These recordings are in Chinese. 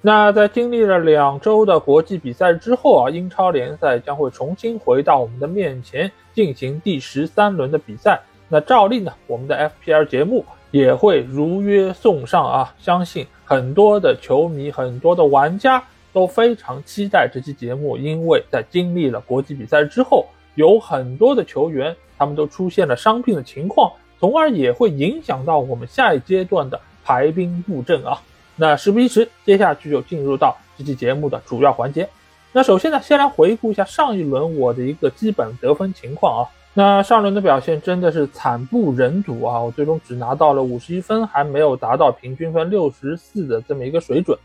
那在经历了两周的国际比赛之后啊，英超联赛将会重新回到我们的面前进行第十三轮的比赛。那照例呢，我们的 FPL 节目也会如约送上啊！相信很多的球迷、很多的玩家都非常期待这期节目，因为在经历了国际比赛之后，有很多的球员他们都出现了伤病的情况，从而也会影响到我们下一阶段的排兵布阵啊。那事不宜迟，接下去就进入到这期节目的主要环节。那首先呢，先来回顾一下上一轮我的一个基本得分情况啊。那上轮的表现真的是惨不忍睹啊！我最终只拿到了五十一分，还没有达到平均分六十四的这么一个水准。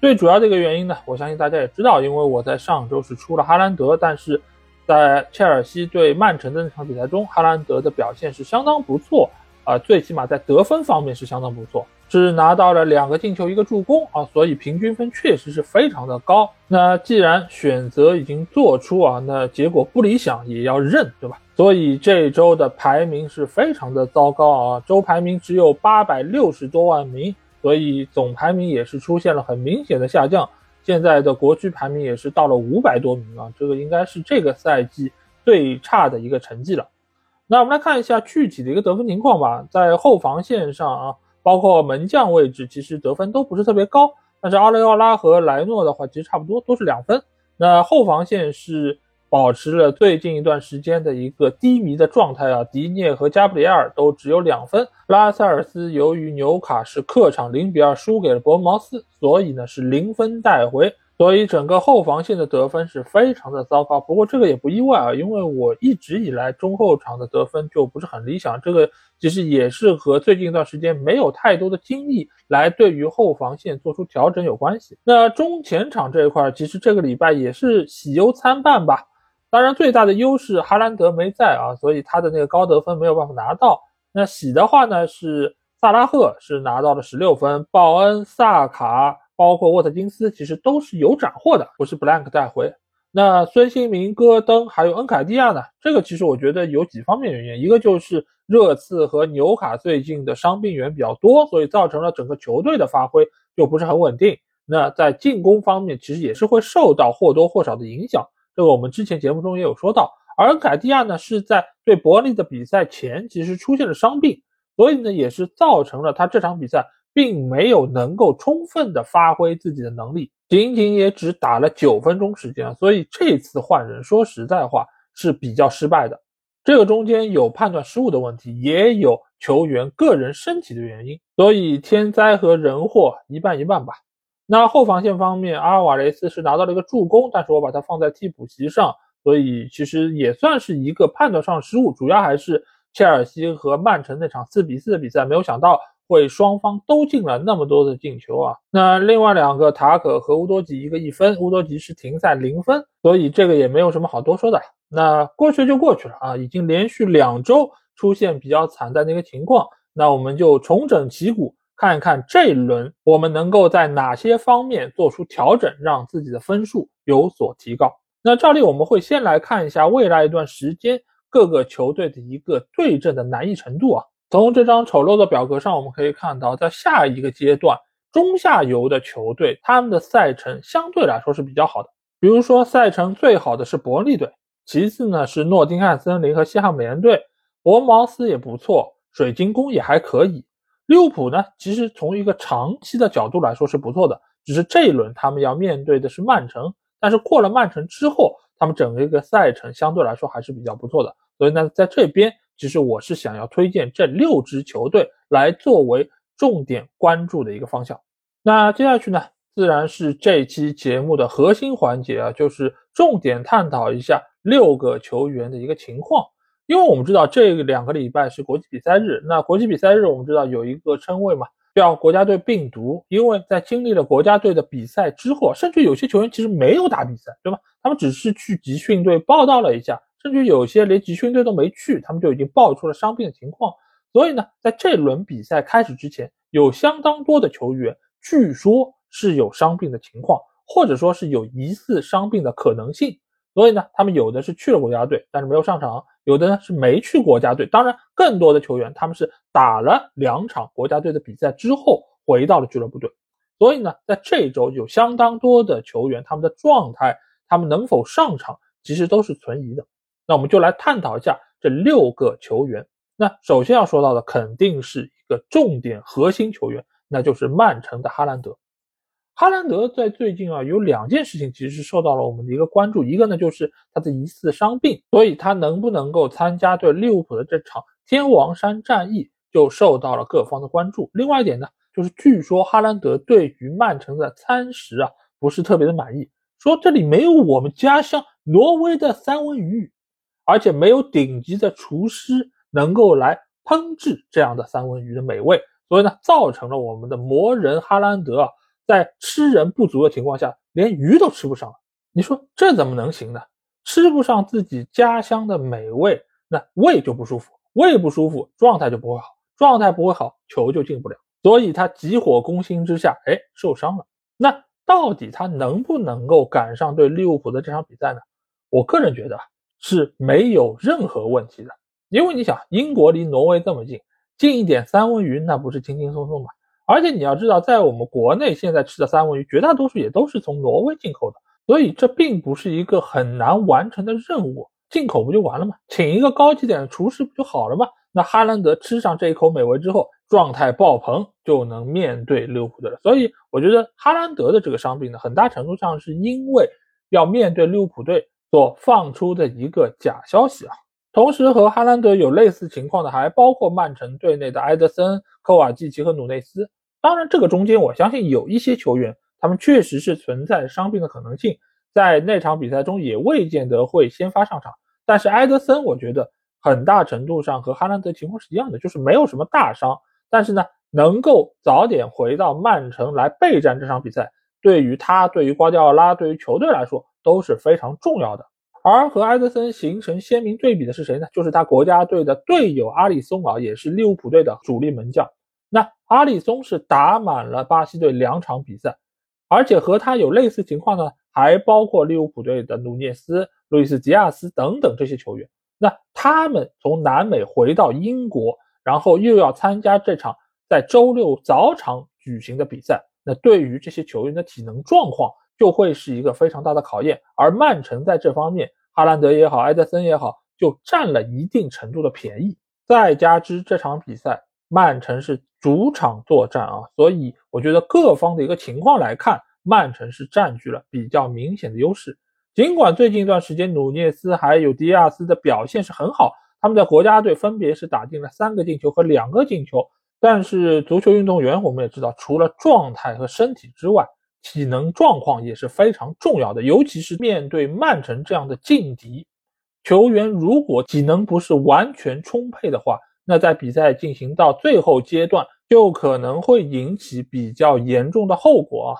最主要的一个原因呢，我相信大家也知道，因为我在上周是出了哈兰德，但是在切尔西对曼城的那场比赛中，哈兰德的表现是相当不错啊，最起码在得分方面是相当不错。是拿到了两个进球，一个助攻啊，所以平均分确实是非常的高。那既然选择已经做出啊，那结果不理想也要认，对吧？所以这周的排名是非常的糟糕啊，周排名只有八百六十多万名，所以总排名也是出现了很明显的下降。现在的国区排名也是到了五百多名啊，这个应该是这个赛季最差的一个成绩了。那我们来看一下具体的一个得分情况吧，在后防线上啊。包括门将位置，其实得分都不是特别高，但是阿雷奥拉和莱诺的话，其实差不多都是两分。那后防线是保持了最近一段时间的一个低迷的状态啊，迪涅和加布里埃尔都只有两分。拉塞尔斯由于纽卡是客场零比二输给了伯恩茅斯，所以呢是零分带回。所以整个后防线的得分是非常的糟糕，不过这个也不意外啊，因为我一直以来中后场的得分就不是很理想，这个其实也是和最近一段时间没有太多的精力来对于后防线做出调整有关系。那中前场这一块，其实这个礼拜也是喜忧参半吧。当然最大的优势哈兰德没在啊，所以他的那个高得分没有办法拿到。那喜的话呢是萨拉赫是拿到了十六分，鲍恩、萨卡。包括沃特金斯其实都是有斩获的，不是 blank 带回。那孙兴民、戈登还有恩凯蒂亚呢？这个其实我觉得有几方面原因，一个就是热刺和纽卡最近的伤病员比较多，所以造成了整个球队的发挥就不是很稳定。那在进攻方面其实也是会受到或多或少的影响，这个我们之前节目中也有说到。而恩凯蒂亚呢是在对伯利的比赛前其实出现了伤病，所以呢也是造成了他这场比赛。并没有能够充分的发挥自己的能力，仅仅也只打了九分钟时间，所以这次换人说实在话是比较失败的。这个中间有判断失误的问题，也有球员个人身体的原因，所以天灾和人祸一半一半吧。那后防线方面，阿尔瓦雷斯是拿到了一个助攻，但是我把它放在替补席上，所以其实也算是一个判断上失误，主要还是切尔西和曼城那场四比四的比赛，没有想到。会双方都进了那么多的进球啊！那另外两个塔可和乌多吉一个一分，乌多吉是停赛零分，所以这个也没有什么好多说的。那过去就过去了啊，已经连续两周出现比较惨淡的一个情况，那我们就重整旗鼓，看一看这一轮我们能够在哪些方面做出调整，让自己的分数有所提高。那照例我们会先来看一下未来一段时间各个球队的一个对阵的难易程度啊。从这张丑陋的表格上，我们可以看到，在下一个阶段，中下游的球队他们的赛程相对来说是比较好的。比如说，赛程最好的是伯利队，其次呢是诺丁汉森林和西汉姆联队，伯茅斯也不错，水晶宫也还可以。利物浦呢，其实从一个长期的角度来说是不错的，只是这一轮他们要面对的是曼城，但是过了曼城之后，他们整个一个赛程相对来说还是比较不错的。所以呢，在这边。其实我是想要推荐这六支球队来作为重点关注的一个方向。那接下去呢，自然是这期节目的核心环节啊，就是重点探讨一下六个球员的一个情况。因为我们知道这两个礼拜是国际比赛日，那国际比赛日我们知道有一个称谓嘛，叫国家队病毒，因为在经历了国家队的比赛之后，甚至有些球员其实没有打比赛，对吧？他们只是去集训队报道了一下，甚至有些连集训队都没去，他们就已经爆出了伤病的情况。所以呢，在这轮比赛开始之前，有相当多的球员据说是有伤病的情况，或者说是有疑似伤病的可能性。所以呢，他们有的是去了国家队，但是没有上场；有的呢是没去国家队。当然，更多的球员他们是打了两场国家队的比赛之后回到了俱乐部队。所以呢，在这周有相当多的球员，他们的状态，他们能否上场，其实都是存疑的。那我们就来探讨一下这六个球员。那首先要说到的肯定是一个重点核心球员，那就是曼城的哈兰德。哈兰德在最近啊有两件事情其实是受到了我们的一个关注，一个呢就是他的疑似伤病，所以他能不能够参加对利物浦的这场天王山战役就受到了各方的关注。另外一点呢，就是据说哈兰德对于曼城的餐食啊不是特别的满意，说这里没有我们家乡挪威的三文鱼，而且没有顶级的厨师。能够来烹制这样的三文鱼的美味，所以呢，造成了我们的魔人哈兰德啊，在吃人不足的情况下，连鱼都吃不上了。你说这怎么能行呢？吃不上自己家乡的美味，那胃就不舒服，胃不舒服，状态就不会好，状态不会好，球就进不了。所以他急火攻心之下，哎，受伤了。那到底他能不能够赶上对利物浦的这场比赛呢？我个人觉得啊是没有任何问题的。因为你想，英国离挪威这么近，进一点三文鱼那不是轻轻松松吗？而且你要知道，在我们国内现在吃的三文鱼，绝大多数也都是从挪威进口的，所以这并不是一个很难完成的任务。进口不就完了吗？请一个高级点的厨师不就好了吗？那哈兰德吃上这一口美味之后，状态爆棚，就能面对利物浦队了。所以我觉得哈兰德的这个伤病呢，很大程度上是因为要面对利物浦队所放出的一个假消息啊。同时和哈兰德有类似情况的，还包括曼城队内的埃德森、科瓦季奇和努内斯。当然，这个中间我相信有一些球员，他们确实是存在伤病的可能性，在那场比赛中也未见得会先发上场。但是埃德森，我觉得很大程度上和哈兰德情况是一样的，就是没有什么大伤，但是呢，能够早点回到曼城来备战这场比赛，对于他、对于瓜迪奥拉、对于球队来说都是非常重要的。而和埃德森形成鲜明对比的是谁呢？就是他国家队的队友阿里松啊，也是利物浦队的主力门将。那阿里松是打满了巴西队两场比赛，而且和他有类似情况呢，还包括利物浦队的努涅斯、路易斯·迪亚斯等等这些球员。那他们从南美回到英国，然后又要参加这场在周六早场举行的比赛，那对于这些球员的体能状况就会是一个非常大的考验。而曼城在这方面，哈兰德也好，埃德森也好，就占了一定程度的便宜。再加之这场比赛，曼城是主场作战啊，所以我觉得各方的一个情况来看，曼城是占据了比较明显的优势。尽管最近一段时间，努涅斯还有迪亚斯的表现是很好，他们在国家队分别是打进了三个进球和两个进球，但是足球运动员我们也知道，除了状态和身体之外，体能状况也是非常重要的，尤其是面对曼城这样的劲敌，球员如果体能不是完全充沛的话，那在比赛进行到最后阶段，就可能会引起比较严重的后果啊。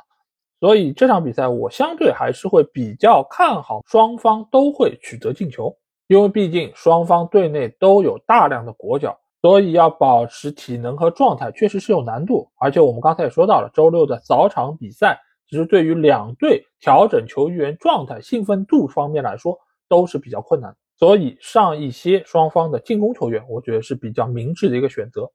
所以这场比赛我相对还是会比较看好双方都会取得进球，因为毕竟双方队内都有大量的国脚，所以要保持体能和状态确实是有难度。而且我们刚才也说到了，周六的早场比赛。其实对于两队调整球员状态、兴奋度方面来说都是比较困难，所以上一些双方的进攻球员，我觉得是比较明智的一个选择。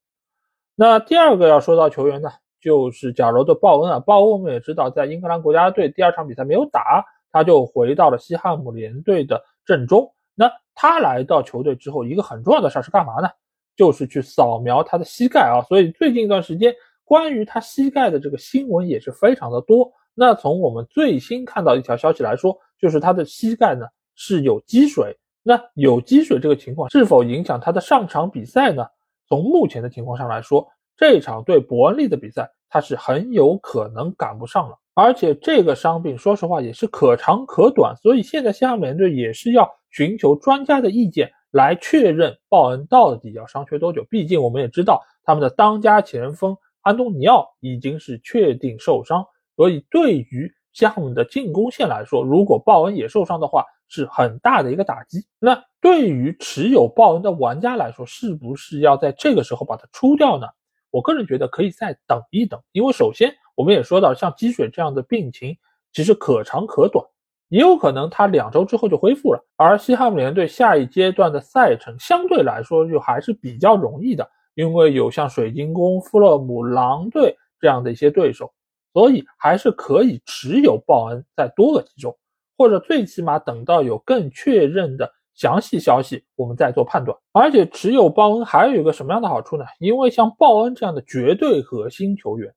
那第二个要说到球员呢，就是假如的鲍恩啊，鲍恩我们也知道，在英格兰国家队第二场比赛没有打，他就回到了西汉姆联队的阵中。那他来到球队之后，一个很重要的事儿是干嘛呢？就是去扫描他的膝盖啊。所以最近一段时间，关于他膝盖的这个新闻也是非常的多。那从我们最新看到一条消息来说，就是他的膝盖呢是有积水。那有积水这个情况是否影响他的上场比赛呢？从目前的情况上来说，这场对伯恩利的比赛他是很有可能赶不上了。而且这个伤病说实话也是可长可短，所以现在西汉姆联队也是要寻求专家的意见来确认鲍恩到底要伤缺多久。毕竟我们也知道他们的当家前锋安东尼奥已经是确定受伤，所以对于西汉姆的进攻线来说，如果鲍恩也受伤的话，是很大的一个打击。那对于持有鲍恩的玩家来说，是不是要在这个时候把它出掉呢？我个人觉得可以再等一等，因为首先我们也说到，像积水这样的病情其实可长可短，也有可能他两周之后就恢复了。而西汉姆联队下一阶段的赛程相对来说就还是比较容易的，因为有像水晶宫、富勒姆、狼队这样的一些对手。所以还是可以持有报恩再多个几周，或者最起码等到有更确认的详细消息，我们再做判断。而且持有报恩还有一个什么样的好处呢？因为像报恩这样的绝对核心球员，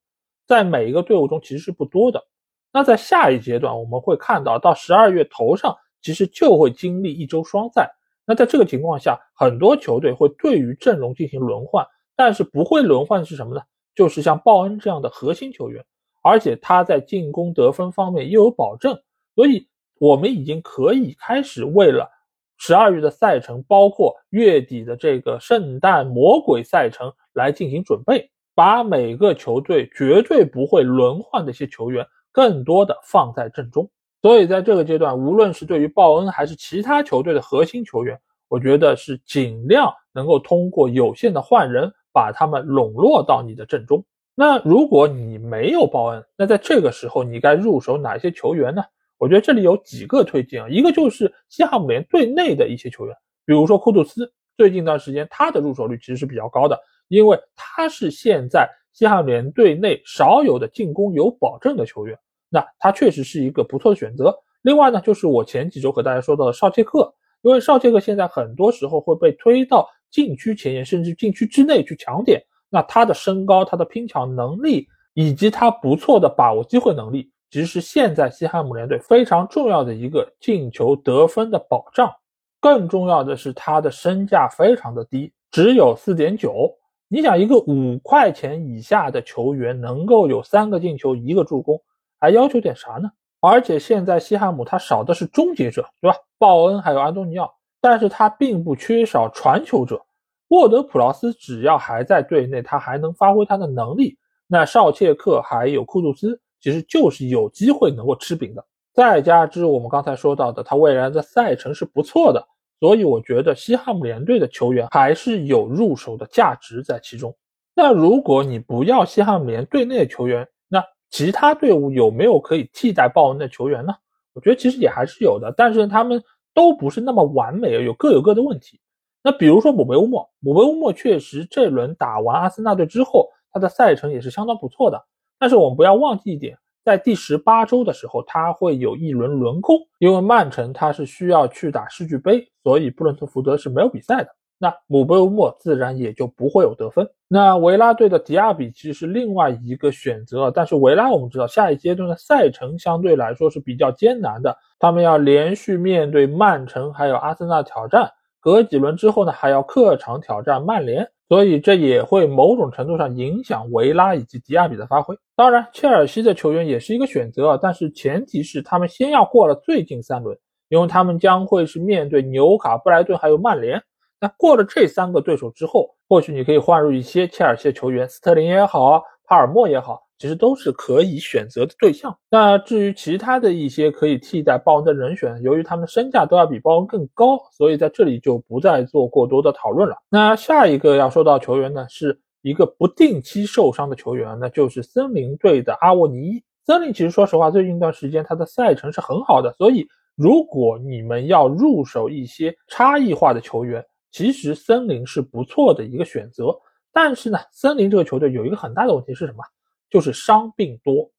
在每一个队伍中其实是不多的。那在下一阶段，我们会看到到十二月头上，其实就会经历一周双赛。那在这个情况下，很多球队会对于阵容进行轮换，但是不会轮换是什么呢？就是像报恩这样的核心球员。而且他在进攻得分方面又有保证，所以我们已经可以开始为了十二月的赛程，包括月底的这个圣诞魔鬼赛程来进行准备，把每个球队绝对不会轮换的一些球员更多的放在阵中。所以在这个阶段，无论是对于鲍恩还是其他球队的核心球员，我觉得是尽量能够通过有限的换人，把他们笼络到你的阵中。那如果你没有报恩，那在这个时候你该入手哪些球员呢？我觉得这里有几个推荐啊，一个就是西汉姆联队内的一些球员，比如说库杜斯，最近一段时间他的入手率其实是比较高的，因为他是现在西汉姆联队内少有的进攻有保证的球员，那他确实是一个不错的选择。另外呢，就是我前几周和大家说到的绍切克，因为绍切克现在很多时候会被推到禁区前沿，甚至禁区之内去抢点。那他的身高、他的拼抢能力以及他不错的把握机会能力，其实是现在西汉姆联队非常重要的一个进球得分的保障。更重要的是，他的身价非常的低，只有四点九。你想，一个五块钱以下的球员能够有三个进球、一个助攻，还要求点啥呢？而且现在西汉姆他少的是终结者，对吧？鲍恩还有安东尼奥，但是他并不缺少传球者。沃德普劳斯只要还在队内，他还能发挥他的能力，那绍切克还有库杜斯，其实就是有机会能够吃饼的。再加之我们刚才说到的，他未来的赛程是不错的，所以我觉得西汉姆联队的球员还是有入手的价值在其中。那如果你不要西汉姆联队内的球员，那其他队伍有没有可以替代鲍恩的球员呢？我觉得其实也还是有的，但是他们都不是那么完美，有各有各的问题。那比如说姆贝乌莫，姆贝乌莫确实这轮打完阿森纳队之后，他的赛程也是相当不错的。但是我们不要忘记一点，在第十八周的时候，他会有一轮轮空，因为曼城他是需要去打世俱杯，所以布伦特福德是没有比赛的。那姆贝乌莫自然也就不会有得分。那维拉队的迪亚比其实是另外一个选择，但是维拉我们知道下一阶段的赛程相对来说是比较艰难的，他们要连续面对曼城还有阿森纳挑战。隔几轮之后呢，还要客场挑战曼联，所以这也会某种程度上影响维拉以及迪亚比的发挥。当然，切尔西的球员也是一个选择，但是前提是他们先要过了最近三轮，因为他们将会是面对纽卡、布莱顿还有曼联。那过了这三个对手之后，或许你可以换入一些切尔西的球员，斯特林也好，帕尔默也好。其实都是可以选择的对象。那至于其他的一些可以替代鲍恩的人选，由于他们身价都要比鲍恩更高，所以在这里就不再做过多的讨论了。那下一个要说到球员呢，是一个不定期受伤的球员，那就是森林队的阿沃尼。森林其实说实话，最近一段时间他的赛程是很好的，所以如果你们要入手一些差异化的球员，其实森林是不错的一个选择。但是呢，森林这个球队有一个很大的问题是什么？就是伤病多，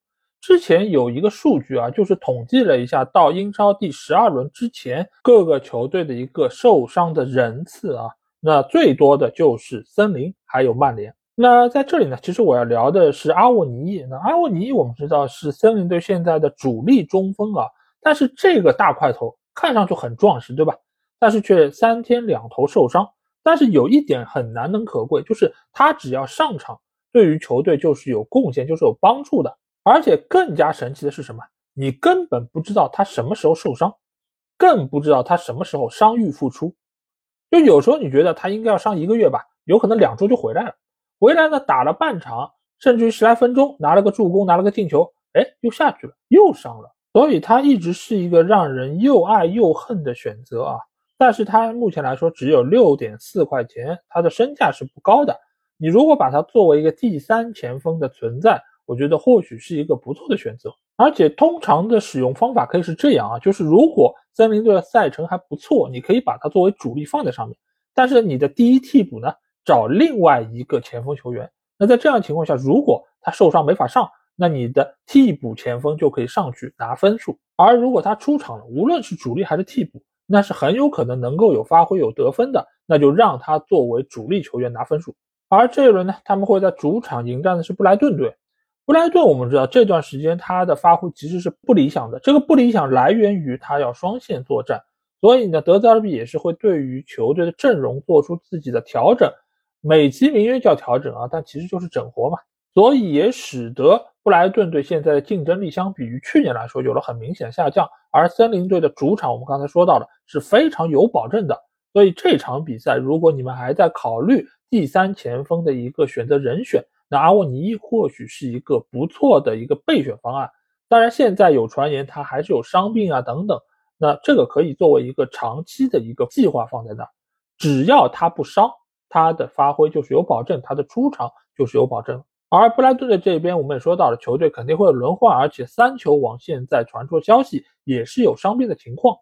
之前有一个数据啊，就是统计了一下，到英超第十二轮之前，各个球队的一个受伤的人次啊，那最多的就是森林还有曼联。那在这里呢，其实我要聊的是阿沃尼。那阿沃尼我们知道是森林队现在的主力中锋啊，但是这个大块头看上去很壮实，对吧？但是却三天两头受伤。但是有一点很难能可贵，就是他只要上场。对于球队就是有贡献，就是有帮助的。而且更加神奇的是什么？你根本不知道他什么时候受伤，更不知道他什么时候伤愈复出。就有时候你觉得他应该要伤一个月吧，有可能两周就回来了。回来呢，打了半场，甚至于十来分钟拿了个助攻，拿了个进球，哎，又下去了，又伤了。所以他一直是一个让人又爱又恨的选择啊。但是他目前来说只有六点四块钱，他的身价是不高的。你如果把它作为一个第三前锋的存在，我觉得或许是一个不错的选择。而且通常的使用方法可以是这样啊，就是如果森林队的赛程还不错，你可以把它作为主力放在上面。但是你的第一替补呢，找另外一个前锋球员。那在这样情况下，如果他受伤没法上，那你的替补前锋就可以上去拿分数。而如果他出场了，无论是主力还是替补，那是很有可能能够有发挥、有得分的，那就让他作为主力球员拿分数。而这一轮呢，他们会在主场迎战的是布莱顿队。布莱顿我们知道这段时间他的发挥其实是不理想的，这个不理想来源于他要双线作战，所以呢，德泽尔比也是会对于球队的阵容做出自己的调整，美其名曰叫调整啊，但其实就是整活嘛。所以也使得布莱顿队现在的竞争力相比于去年来说有了很明显下降，而森林队的主场我们刚才说到了是非常有保证的，所以这场比赛如果你们还在考虑第三前锋的一个选择人选，那阿沃尼或许是一个不错的一个备选方案。当然现在有传言他还是有伤病啊等等，那这个可以作为一个长期的一个计划放在那，只要他不伤，他的发挥就是有保证，他的出场就是有保证。而布莱顿的这边，我们也说到了，球队肯定会轮换，而且三球网现在传出消息也是有伤病的情况，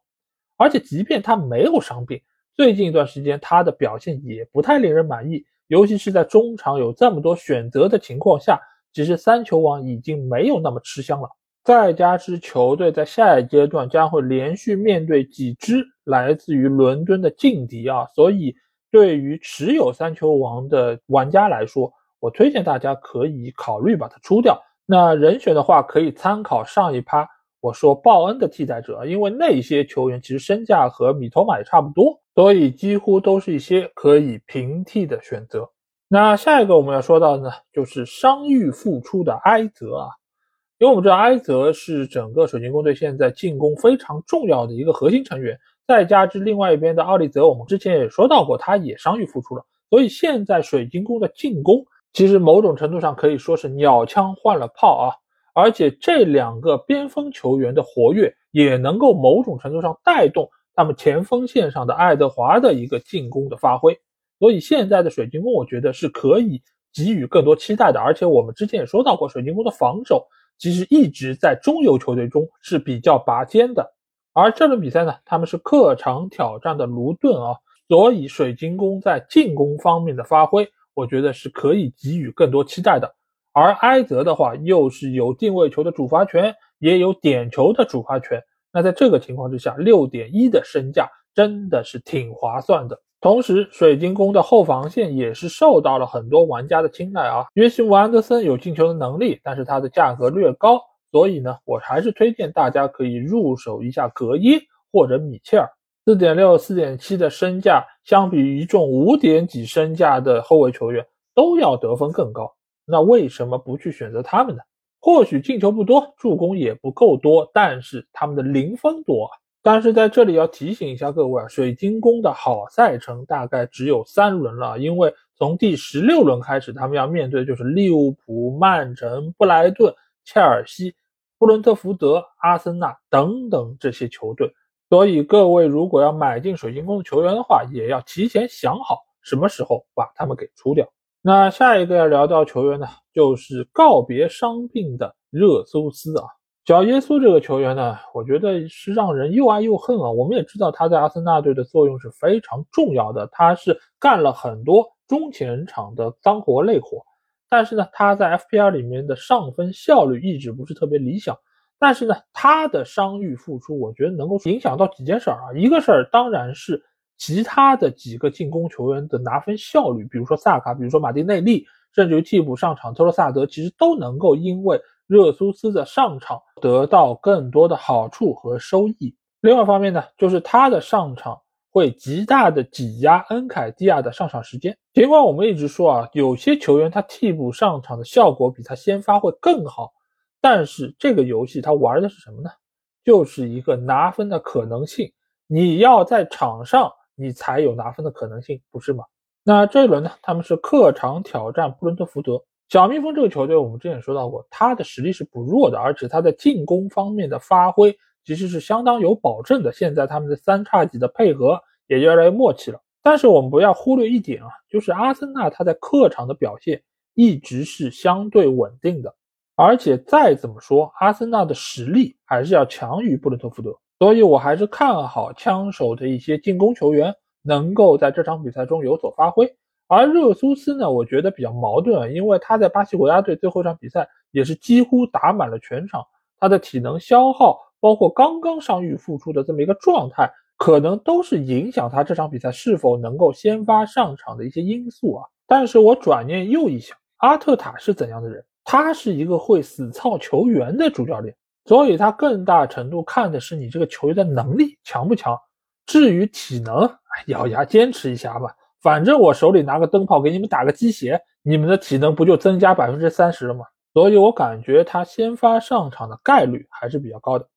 而且即便他没有伤病，最近一段时间他的表现也不太令人满意，尤其是在中场有这么多选择的情况下，其实三球王已经没有那么吃香了。再加之球队在下一阶段将会连续面对几支来自于伦敦的劲敌啊，所以对于持有三球王的玩家来说，我推荐大家可以考虑把它出掉。那人选的话，可以参考上一趴我说报恩的替代者，因为那些球员其实身价和米托马也差不多，所以几乎都是一些可以平替的选择。那下一个我们要说到的呢，就是伤愈复出的埃泽啊，因为我们知道埃泽是整个水晶宫队现在进攻非常重要的一个核心成员，再加之另外一边的奥利泽，我们之前也说到过，他也伤愈复出了，所以现在水晶宫的进攻。其实某种程度上可以说是鸟枪换了炮啊，而且这两个边锋球员的活跃也能够某种程度上带动他们前锋线上的爱德华的一个进攻的发挥，所以现在的水晶宫我觉得是可以给予更多期待的。而且我们之前也说到过，水晶宫的防守其实一直在中游球队中是比较拔尖的，而这轮比赛呢，他们是客场挑战的卢顿啊，所以水晶宫在进攻方面的发挥。我觉得是可以给予更多期待的，而埃泽的话又是有定位球的主罚权，也有点球的主罚权。那在这个情况之下，六点一的身价真的是挺划算的。同时，水晶宫的后防线也是受到了很多玩家的青睐啊。约翰·安德森有进球的能力，但是他的价格略高，所以呢，我还是推荐大家可以入手一下格耶或者米切尔。四点六、四点七的身价，相比于一众五点几身价的后卫球员，都要得分更高。那为什么不去选择他们呢？或许进球不多，助攻也不够多，但是他们的零分多啊。但是在这里要提醒一下各位啊，水晶宫的好赛程大概只有三轮了，因为从第十六轮开始，他们要面对的就是利物浦、曼城、布莱顿、切尔西、布伦特福德、阿森纳等等这些球队。所以各位如果要买进水晶宫的球员的话，也要提前想好什么时候把他们给出掉。那下一个要聊到球员呢，就是告别伤病的热苏斯啊。小耶稣这个球员呢，我觉得是让人又爱又恨啊。我们也知道他在阿森纳队的作用是非常重要的，他是干了很多中前场的脏活累活，但是呢，他在 FPR 里面的上分效率一直不是特别理想。但是呢，他的伤愈复出，我觉得能够影响到几件事儿啊。一个事儿当然是其他的几个进攻球员的拿分效率，比如说萨卡，比如说马丁内利，甚至于替补上场特罗萨德，其实都能够因为热苏斯的上场得到更多的好处和收益。另外一方面呢，就是他的上场会极大的挤压恩凯蒂亚的上场时间。尽管我们一直说啊，有些球员他替补上场的效果比他先发会更好。但是这个游戏它玩的是什么呢？就是一个拿分的可能性，你要在场上，你才有拿分的可能性，不是吗？那这一轮呢，他们是客场挑战布伦特福德，小蜜蜂这个球队，我们之前说到过，他的实力是不弱的，而且他在进攻方面的发挥其实是相当有保证的。现在他们的三叉戟的配合也越来越默契了。但是我们不要忽略一点啊，就是阿森纳他在客场的表现一直是相对稳定的，而且再怎么说，阿森纳的实力还是要强于布伦特福德，所以我还是看好枪手的一些进攻球员能够在这场比赛中有所发挥。而热苏斯呢，我觉得比较矛盾啊，因为他在巴西国家队最后一场比赛也是几乎打满了全场，他的体能消耗，包括刚刚伤愈复出的这么一个状态，可能都是影响他这场比赛是否能够先发上场的一些因素啊。但是我转念又一想，阿特塔是怎样的人？他是一个会死操球员的主教练，所以他更大程度看的是你这个球员的能力强不强。至于体能，咬牙坚持一下吧。反正我手里拿个灯泡给你们打个鸡血，你们的体能不就增加百分之三十了吗？所以我感觉他先发上场的概率还是比较高的。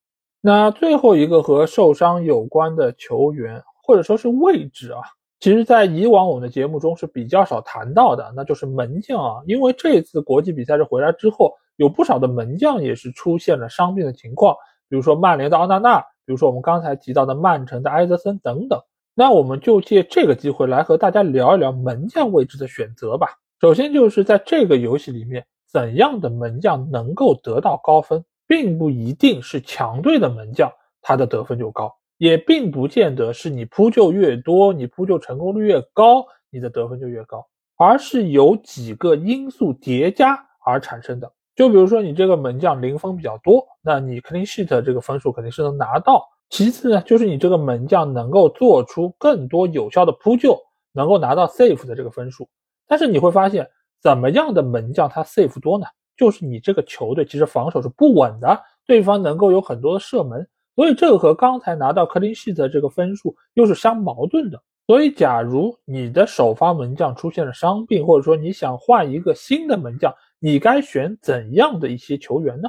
那最后一个和受伤有关的球员或者说是位置啊，其实在以往我们的节目中是比较少谈到的，那就是门将啊。因为这次国际比赛日回来之后，有不少的门将也是出现了伤病的情况，比如说曼联的奥纳纳，比如说我们刚才提到的曼城的埃泽森等等。那我们就借这个机会来和大家聊一聊门将位置的选择吧。首先就是在这个游戏里面，怎样的门将能够得到高分，并不一定是强队的门将他的得分就高，也并不见得是你扑救越多，你扑救成功率越高，你的得分就越高，而是由几个因素叠加而产生的。就比如说你这个门将零封比较多，那你 clean sheet 这个分数肯定是能拿到。其次呢，就是你这个门将能够做出更多有效的扑救，能够拿到 safe 的这个分数。但是你会发现，怎么样的门将他 safe 多呢？就是你这个球队其实防守是不稳的，对方能够有很多的射门，所以这个和刚才拿到 clean sheet 的这个分数又是相矛盾的。所以，假如你的首发门将出现了伤病，或者说你想换一个新的门将，你该选怎样的一些球员呢？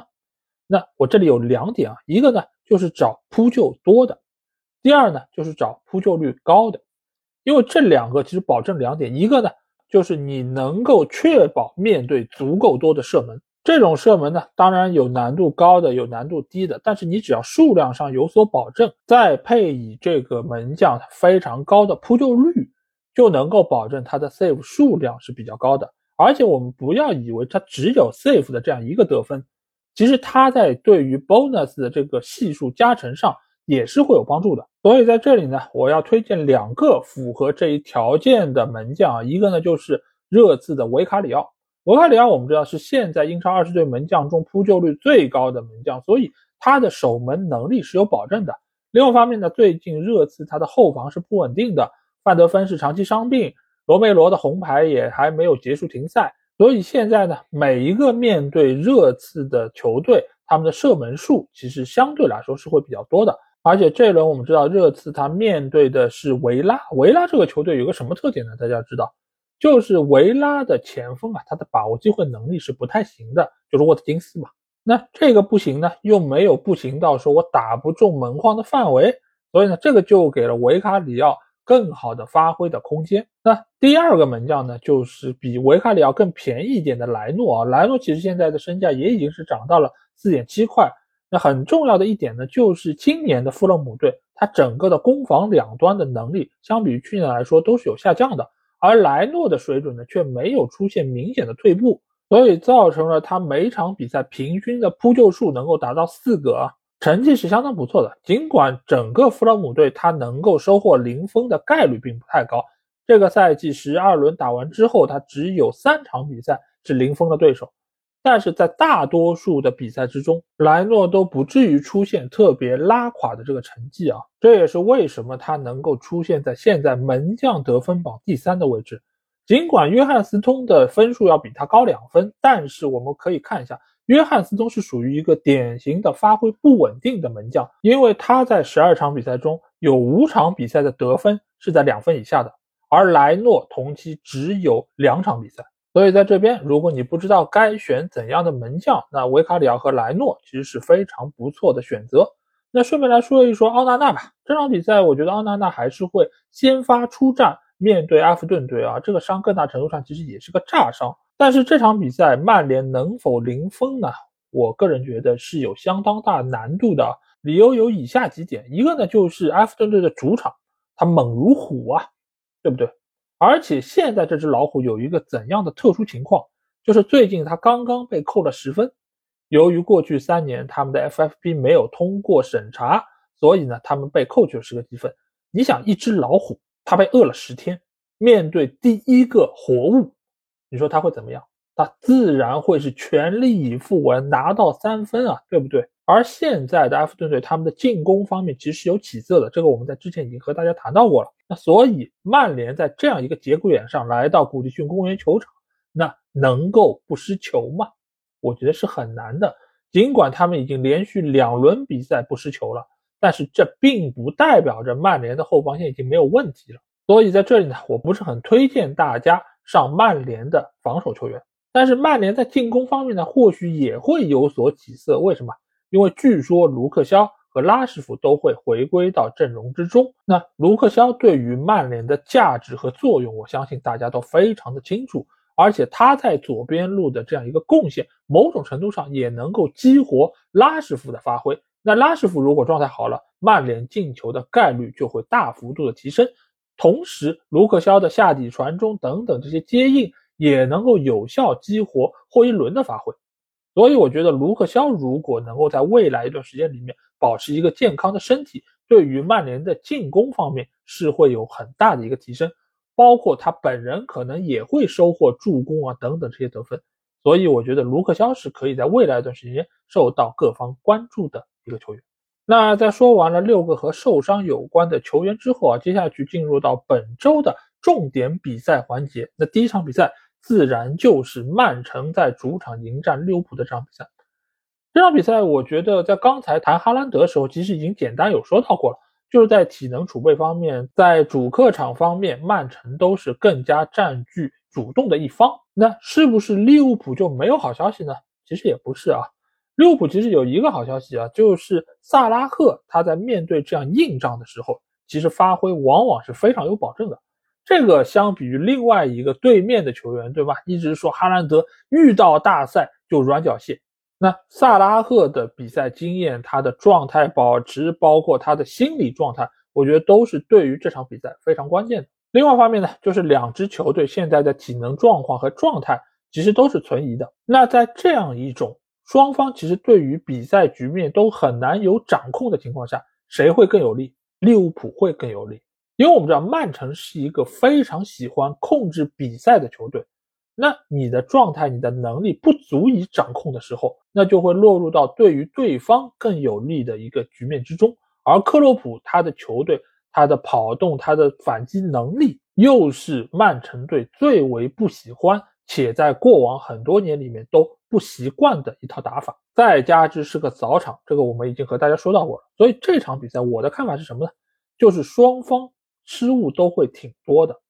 那我这里有两点啊，一个呢。就是找扑救多的，第二呢，就是找扑救率高的，因为这两个其实保证两点，一个呢，就是你能够确保面对足够多的射门，这种射门呢，当然有难度高的，有难度低的，但是你只要数量上有所保证，再配以这个门将非常高的扑救率，就能够保证他的 save 数量是比较高的，而且我们不要以为他只有 save 的这样一个得分。其实它在对于 bonus 的这个系数加成上也是会有帮助的，所以在这里呢，我要推荐两个符合这一条件的门将啊，一个呢就是热刺的维卡里奥。罗卡里奥我们知道是现在英超二十队门将中扑救率最高的门将，所以他的守门能力是有保证的。另外一方面呢，最近热刺他的后防是不稳定的，范德芬是长期伤病，罗梅罗的红牌也还没有结束停赛。所以现在呢，每一个面对热刺的球队，他们的射门数其实相对来说是会比较多的。而且这一轮我们知道，热刺他面对的是维拉，维拉这个球队有个什么特点呢？大家知道，就是维拉的前锋啊，他的把握机会能力是不太行的，就是沃特金斯嘛。那这个不行呢，又没有不行到说我打不中门框的范围，所以呢，这个就给了维卡里奥。更好的发挥的空间。那第二个门将呢，就是比维卡里奥更便宜一点的莱诺啊。莱诺其实现在的身价也已经是涨到了四点七块。那很重要的一点呢，就是今年的富勒姆队，他整个的攻防两端的能力，相比于去年来说都是有下降的。而莱诺的水准呢，却没有出现明显的退步，所以造成了他每场比赛平均的扑救数能够达到四个啊。成绩是相当不错的，尽管整个弗洛姆队他能够收获零封的概率并不太高。这个赛季十二轮打完之后，他只有三场比赛是零封的对手，但是在大多数的比赛之中，莱诺都不至于出现特别拉垮的这个成绩啊。这也是为什么他能够出现在现在门将得分榜第三的位置。尽管约翰斯通的分数要比他高两分，但是我们可以看一下。约翰斯通是属于一个典型的发挥不稳定的门将，因为他在十二场比赛中有五场比赛的得分是在两分以下的，而莱诺同期只有两场比赛，所以在这边，如果你不知道该选怎样的门将，那维卡里奥和莱诺其实是非常不错的选择。那顺便来说一说奥纳纳吧，这场比赛我觉得奥纳纳还是会先发出战，面对阿弗顿队啊，这个伤更大程度上其实也是个炸伤。但是这场比赛曼联能否零封呢？我个人觉得是有相当大难度的。理由有以下几点：一个呢就是埃弗顿队的主场，它猛如虎啊，对不对？而且现在这只老虎有一个怎样的特殊情况？就是最近它刚刚被扣了十分。由于过去三年他们的 FFP 没有通过审查，所以呢他们被扣去了十个积分。你想，一只老虎它被饿了十天，面对第一个活物。你说它会怎么样？它自然会是全力以赴，我要拿到三分啊，对不对？而现在的埃弗顿队，他们的进攻方面其实是有起色的，这个我们在之前已经和大家谈到过了。那所以曼联在这样一个节骨眼上来到古迪逊公园球场，那能够不失球吗？我觉得是很难的。尽管他们已经连续两轮比赛不失球了，但是这并不代表着曼联的后防线已经没有问题了。所以在这里呢，我不是很推荐大家。上曼联的防守球员，但是曼联在进攻方面呢，或许也会有所起色。为什么？因为据说卢克肖和拉什福都会回归到阵容之中。那卢克肖对于曼联的价值和作用，我相信大家都非常的清楚。而且他在左边路的这样一个贡献，某种程度上也能够激活拉什福的发挥。那拉什福如果状态好了，曼联进球的概率就会大幅度的提升。同时，卢克肖的下底传中等等这些接应也能够有效激活霍伊伦的发挥，所以我觉得卢克肖如果能够在未来一段时间里面保持一个健康的身体，对于曼联的进攻方面是会有很大的一个提升，包括他本人可能也会收获助攻啊等等这些得分，所以我觉得卢克肖是可以在未来一段时间受到各方关注的一个球员。那在说完了六个和受伤有关的球员之后啊，接下去进入到本周的重点比赛环节。那第一场比赛自然就是曼城在主场迎战利物浦的这场比赛。这场比赛我觉得在刚才谈哈兰德的时候，其实已经简单有说到过了，就是在体能储备方面，在主客场方面，曼城都是更加占据主动的一方。那是不是利物浦就没有好消息呢？其实也不是啊。利物浦其实有一个好消息啊，就是萨拉赫他在面对这样硬仗的时候，其实发挥往往是非常有保证的。这个相比于另外一个对面的球员，对吧？一直说哈兰德遇到大赛就软脚蟹，那萨拉赫的比赛经验、他的状态保持，包括他的心理状态，我觉得都是对于这场比赛非常关键的。另外一方面呢，就是两支球队现在的体能状况和状态其实都是存疑的。那在这样一种双方其实对于比赛局面都很难有掌控的情况下，谁会更有利？利物浦会更有利，因为我们知道曼城是一个非常喜欢控制比赛的球队。那你的状态、你的能力不足以掌控的时候，那就会落入到对于对方更有利的一个局面之中。而克洛普他的球队，他的跑动、他的反击能力，又是曼城队最为不喜欢。且在过往很多年里面都不习惯的一套打法，再加之是个早场，这个我们已经和大家说到过了。所以这场比赛我的看法是什么呢？就是双方失误都会挺多的，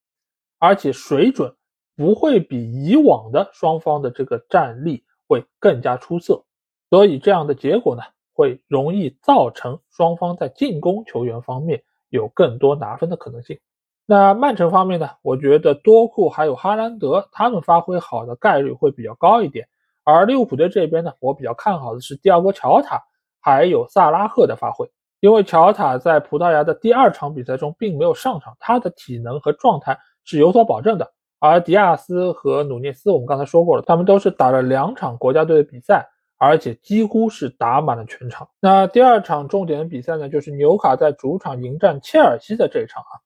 而且水准不会比以往的双方的这个战力会更加出色。所以这样的结果呢，会容易造成双方在进攻球员方面有更多拿分的可能性。那曼城方面呢？我觉得多库还有哈兰德他们发挥好的概率会比较高一点。而利物浦队这边呢，我比较看好的是蒂亚戈乔塔还有萨拉赫的发挥，因为乔塔在葡萄牙的第二场比赛中并没有上场，他的体能和状态是有所保证的。而迪亚斯和努涅斯，我们刚才说过了，他们都是打了两场国家队的比赛，而且几乎是打满了全场。那第二场重点的比赛呢，就是纽卡在主场迎战切尔西的这一场啊。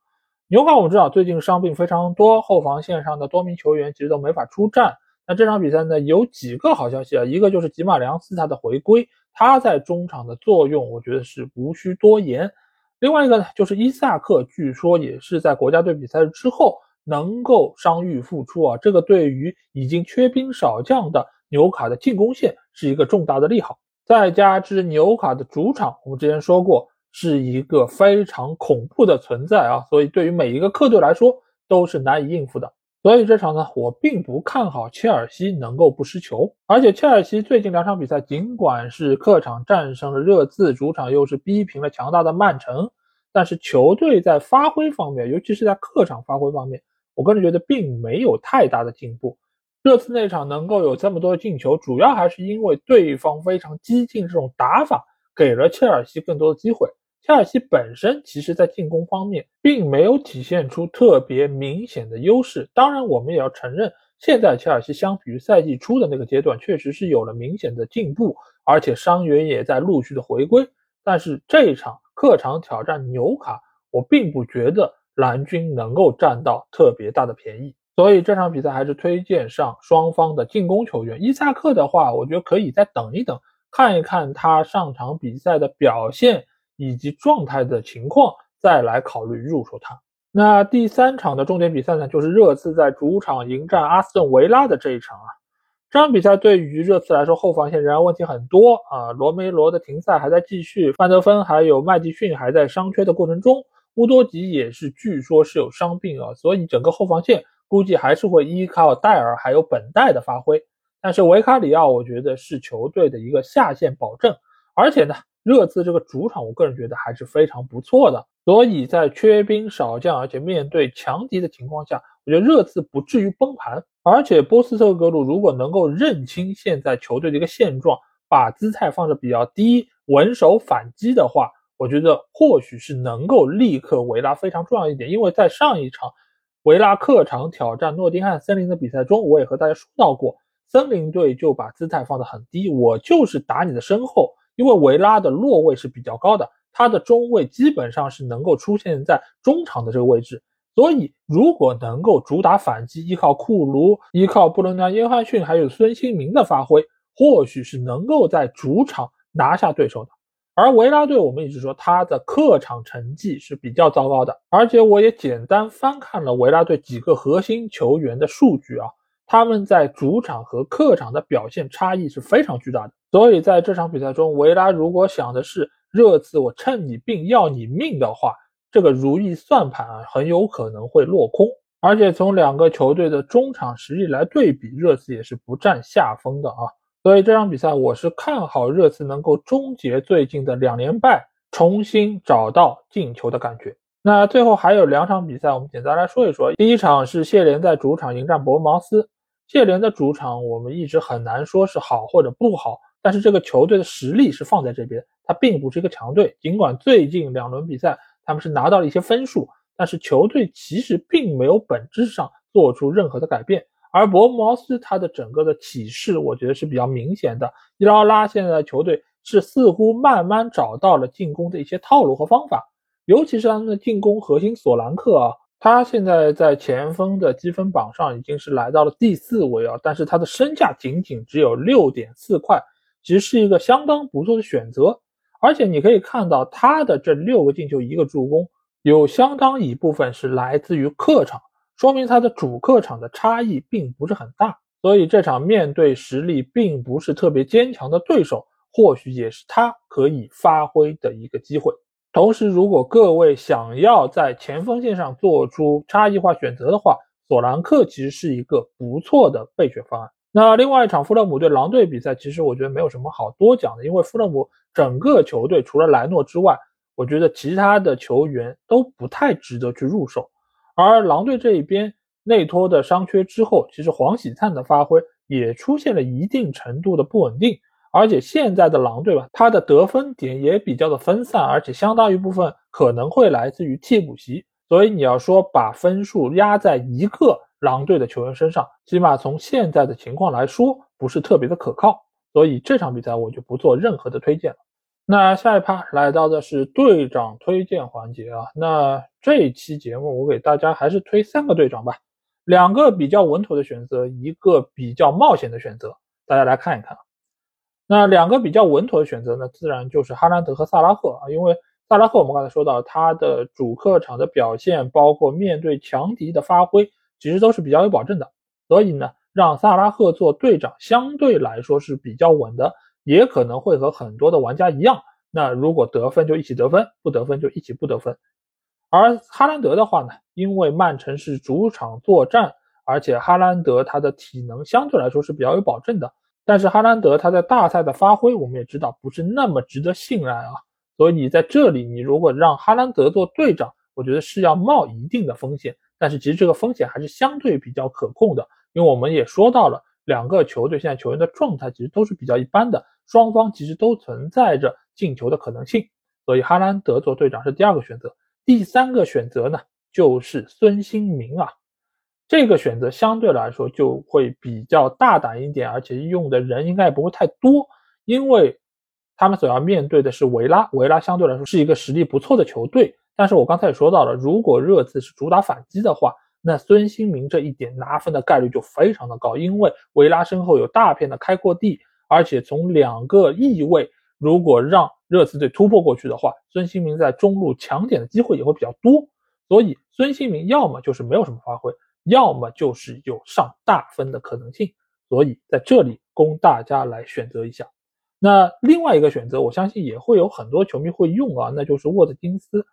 纽卡我们知道最近伤病非常多，后防线上的多名球员其实都没法出战。那这场比赛呢，有几个好消息啊，一个就是吉马良斯他的回归，他在中场的作用我觉得是无需多言。另外一个呢，就是伊萨克，据说也是在国家队比赛之后能够伤愈复出啊，这个对于已经缺兵少将的纽卡的进攻线是一个重大的利好。再加之纽卡的主场，我们之前说过。是一个非常恐怖的存在啊，所以对于每一个客队来说都是难以应付的。所以这场呢，我并不看好切尔西能够不失球。而且切尔西最近两场比赛，尽管是客场战胜了热刺，主场又是逼平了强大的曼城，但是球队在发挥方面，尤其是在客场发挥方面，我个人觉得并没有太大的进步。热刺那场能够有这么多进球，主要还是因为对方非常激进这种打法，给了切尔西更多的机会。切尔西本身其实在进攻方面并没有体现出特别明显的优势。当然，我们也要承认，现在切尔西相比于赛季初的那个阶段，确实是有了明显的进步，而且伤员也在陆续的回归。但是这一场客场挑战纽卡，我并不觉得蓝军能够占到特别大的便宜。所以这场比赛还是推荐上双方的进攻球员。伊萨克的话，我觉得可以再等一等，看一看他上场比赛的表现以及状态的情况，再来考虑入手他。那第三场的重点比赛呢，就是热刺在主场迎战阿斯顿维拉的这一场啊。这场比赛对于热刺来说，后防线仍然问题很多啊。罗梅罗的停赛还在继续，范德芬还有麦迪逊还在伤缺的过程中，乌多吉也是据说是有伤病啊，所以整个后防线。估计还是会依靠戴尔还有本代的发挥，但是维卡里奥我觉得是球队的一个下线保证，而且呢，热刺这个主场我个人觉得还是非常不错的，所以在缺兵少将而且面对强敌的情况下，我觉得热刺不至于崩盘，而且波斯特格鲁如果能够认清现在球队的一个现状，把姿态放的比较低，稳守反击的话，我觉得或许是能够立刻维拉非常重要一点，因为在上一场。维拉客场挑战诺丁汉森林的比赛中，我也和大家说到过，森林队就把姿态放得很低，我就是打你的身后，因为维拉的落位是比较高的，他的中位基本上是能够出现在中场的这个位置，所以如果能够主打反击，依靠库卢、依靠布伦南约翰逊还有孙兴民的发挥，或许是能够在主场拿下对手的。而维拉队，我们一直说他的客场成绩是比较糟糕的，而且我也简单翻看了维拉队几个核心球员的数据啊，他们在主场和客场的表现差异是非常巨大的。所以在这场比赛中，维拉如果想的是热刺我趁你病要你命的话，这个如意算盘啊很有可能会落空。而且从两个球队的中场实力来对比，热刺也是不占下风的啊。所以这场比赛我是看好热刺能够终结最近的两连败，重新找到进球的感觉。那最后还有两场比赛，我们简单来说一说。第一场是谢联在主场迎战伯恩茅斯。谢联的主场我们一直很难说是好或者不好，但是这个球队的实力是放在这边，它并不是一个强队。尽管最近两轮比赛他们是拿到了一些分数，但是球队其实并没有本质上做出任何的改变。而伯恩茅斯他的整个的起势，我觉得是比较明显的。伊劳拉现在球队是似乎慢慢找到了进攻的一些套路和方法，尤其是他们的进攻核心索兰克啊，他现在在前锋的积分榜上已经是来到了第四位啊，但是他的身价仅仅只有六点四块，其实是一个相当不错的选择。而且你可以看到他的这六个进球一个助攻，有相当一部分是来自于客场。说明他的主客场的差异并不是很大，所以这场面对实力并不是特别坚强的对手，或许也是他可以发挥的一个机会。同时，如果各位想要在前锋线上做出差异化选择的话，索兰克其实是一个不错的备选方案。那另外一场富勒姆对狼队比赛，其实我觉得没有什么好多讲的，因为富勒姆整个球队除了莱诺之外，我觉得其他的球员都不太值得去入手。而狼队这一边，内托的伤缺之后，其实黄喜灿的发挥也出现了一定程度的不稳定。而且现在的狼队吧，他的得分点也比较的分散，而且相当一部分可能会来自于替补席。所以你要说把分数压在一个狼队的球员身上，起码从现在的情况来说，不是特别的可靠。所以这场比赛我就不做任何的推荐了。那下一趴来到的是队长推荐环节啊。那这期节目我给大家还是推三个队长吧，两个比较稳妥的选择，一个比较冒险的选择，大家来看一看。那两个比较稳妥的选择呢，自然就是哈兰德和萨拉赫啊。因为萨拉赫我们刚才说到他的主客场的表现，包括面对强敌的发挥，其实都是比较有保证的。所以呢，让萨拉赫做队长相对来说是比较稳的。也可能会和很多的玩家一样，那如果得分就一起得分，不得分就一起不得分。而哈兰德的话呢，因为曼城是主场作战，而且哈兰德他的体能相对来说是比较有保证的。但是哈兰德他在大赛的发挥，我们也知道不是那么值得信赖啊。所以你在这里，你如果让哈兰德做队长，我觉得是要冒一定的风险。但是其实这个风险还是相对比较可控的，因为我们也说到了，两个球队现在球员的状态其实都是比较一般的，双方其实都存在着进球的可能性，所以哈兰德做队长是第二个选择。第三个选择呢，就是孙兴民啊，这个选择相对来说就会比较大胆一点，而且用的人应该也不会太多，因为他们所要面对的是维拉，维拉相对来说是一个实力不错的球队。但是我刚才也说到了，如果热刺是主打反击的话，那孙兴民这一点拿分的概率就非常的高，因为维拉身后有大片的开阔地，而且从两个翼位，如果让热刺队突破过去的话，孙兴民在中路抢点的机会也会比较多，所以孙兴民要么就是没有什么发挥，要么就是有上大分的可能性，所以在这里供大家来选择一下。那另外一个选择，我相信也会有很多球迷会用啊，那就是沃特金斯。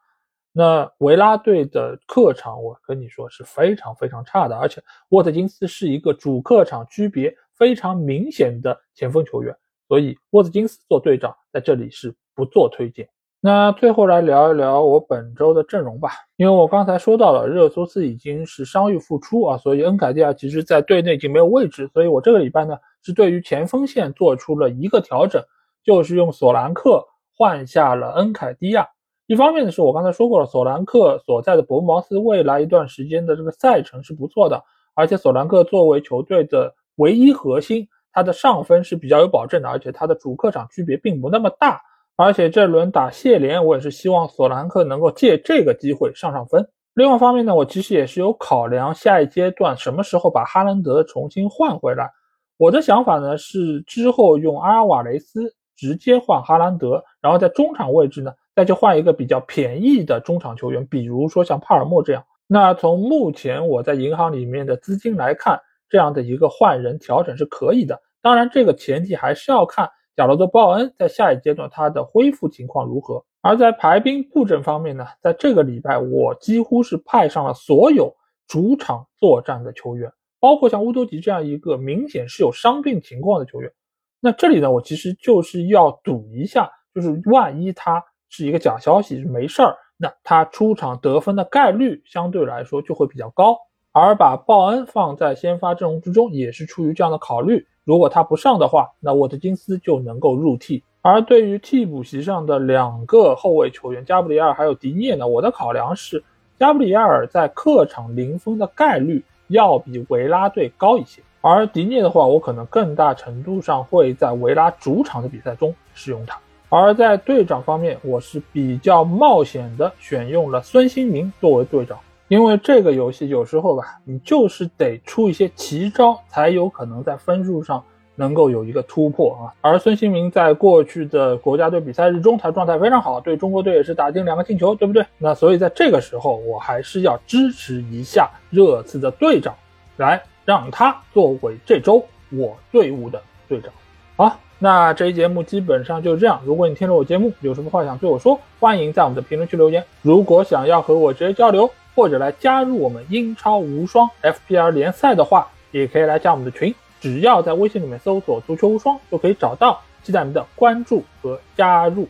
那维拉队的客场，我跟你说是非常非常差的，而且沃特金斯是一个主客场区别非常明显的前锋球员，所以沃特金斯做队长在这里是不做推荐。那最后来聊一聊我本周的阵容吧，因为我刚才说到了热苏斯已经是伤愈复出啊，所以恩凯蒂亚其实在队内已经没有位置，所以我这个礼拜呢是对于前锋线做出了一个调整，就是用索兰克换下了恩凯蒂亚。一方面呢，是我刚才说过了，索兰克所在的伯恩茅斯未来一段时间的这个赛程是不错的，而且索兰克作为球队的唯一核心，他的上分是比较有保证的，而且他的主客场区别并不那么大，而且这轮打谢联，我也是希望索兰克能够借这个机会上上分。另外一方面呢，我其实也是有考量下一阶段什么时候把哈兰德重新换回来。我的想法呢是之后用阿尔瓦雷斯直接换哈兰德，然后在中场位置呢。再去换一个比较便宜的中场球员，比如说像帕尔默这样。那从目前我在银行里面的资金来看，这样的一个换人调整是可以的。当然，这个前提还是要看贾罗德·鲍恩在下一阶段他的恢复情况如何。而在排兵布阵方面呢，在这个礼拜我几乎是派上了所有主场作战的球员，包括像乌多吉这样一个明显是有伤病情况的球员。那这里呢，我其实就是要赌一下，就是万一他。是一个假消息，是没事儿，那他出场得分的概率相对来说就会比较高。而把鲍恩放在先发阵容之中，也是出于这样的考虑。如果他不上的话，那沃特金斯就能够入替。而对于替补席上的两个后卫球员加布里埃尔还有迪涅呢，我的考量是加布里埃尔在客场零封的概率要比维拉队高一些，而迪涅的话，我可能更大程度上会在维拉主场的比赛中使用他。而在队长方面，我是比较冒险的选用了孙兴民作为队长，因为这个游戏有时候吧，你就是得出一些奇招，才有可能在分数上能够有一个突破啊。而孙兴民在过去的国家队比赛日中，他状态非常好，对中国队也是打进两个进球，对不对？那所以在这个时候，我还是要支持一下热刺的队长，来让他作为这周我队伍的队长。好。那这一节目基本上就是这样。如果你听了我节目，有什么话想对我说，欢迎在我们的评论区留言。如果想要和我直接交流，或者来加入我们英超无双 FPL 联赛的话，也可以来加我们的群。只要在微信里面搜索“足球无双”就可以找到。期待您的关注和加入。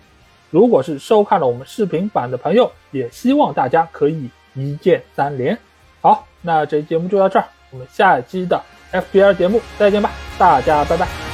如果是收看了我们视频版的朋友，也希望大家可以一键三连。好，那这期节目就到这儿，我们下期的 FPL 节目再见吧，大家拜拜。